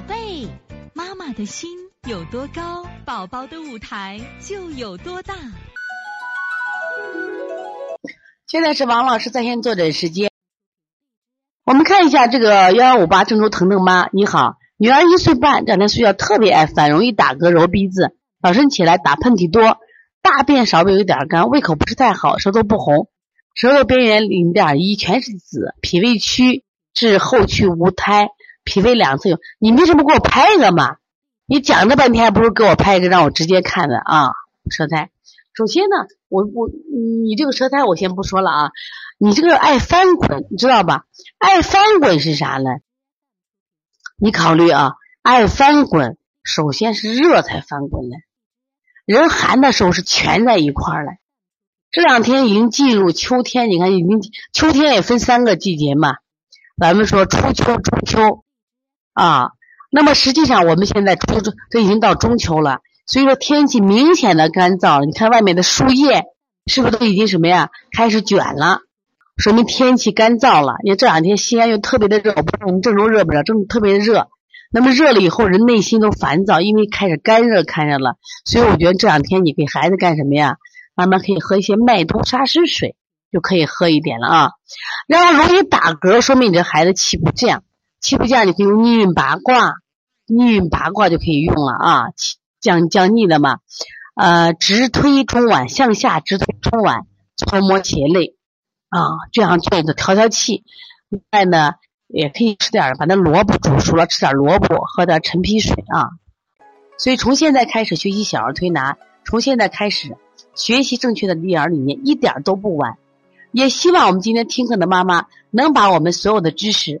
宝贝，妈妈的心有多高，宝宝的舞台就有多大。现在是王老师在线坐诊时间。我们看一下这个幺幺五八郑州腾腾妈，你好，女儿一岁半，这两天睡觉特别爱烦，容易打嗝、揉鼻子，早晨起来打喷嚏多，大便稍微有点干，胃口不是太好，舌头不红，舌头边缘零点一全是紫，脾胃虚至后区无胎，脾胃两侧有。你为什么给我拍一个嘛？你讲这半天还不如给我拍一个，让我直接看的啊，舌苔。首先呢，我我你这个舌苔我先不说了啊，你这个爱翻滚，你知道吧？爱翻滚是啥呢？你考虑啊，爱翻滚，首先是热才翻滚嘞。人寒的时候是蜷在一块儿嘞。这两天已经进入秋天，你看已经秋天也分三个季节嘛。咱们说初秋、中秋啊，那么实际上我们现在初这已经到中秋了。所以说天气明显的干燥了，你看外面的树叶是不是都已经什么呀？开始卷了，说明天气干燥了。因为这两天西安又特别的热，不知道我们郑州热不热？郑州特别的热。那么热了以后，人内心都烦躁，因为开始干热看着了。所以我觉得这两天你给孩子干什么呀？慢慢可以喝一些麦冬沙参水，就可以喝一点了啊。然后容易打嗝，说明你这孩子气不降，气不降你可以用逆运八卦，逆运八卦就可以用了啊。降降逆的嘛，呃，直推中脘，向下直推中脘，搓摩茄类啊，这样做的调调气。另外呢，也可以吃点把那萝卜煮熟了，吃点萝卜，喝点陈皮水啊。所以从现在开始学习小儿推拿，从现在开始学习正确的育儿理念，一点都不晚。也希望我们今天听课的妈妈能把我们所有的知识，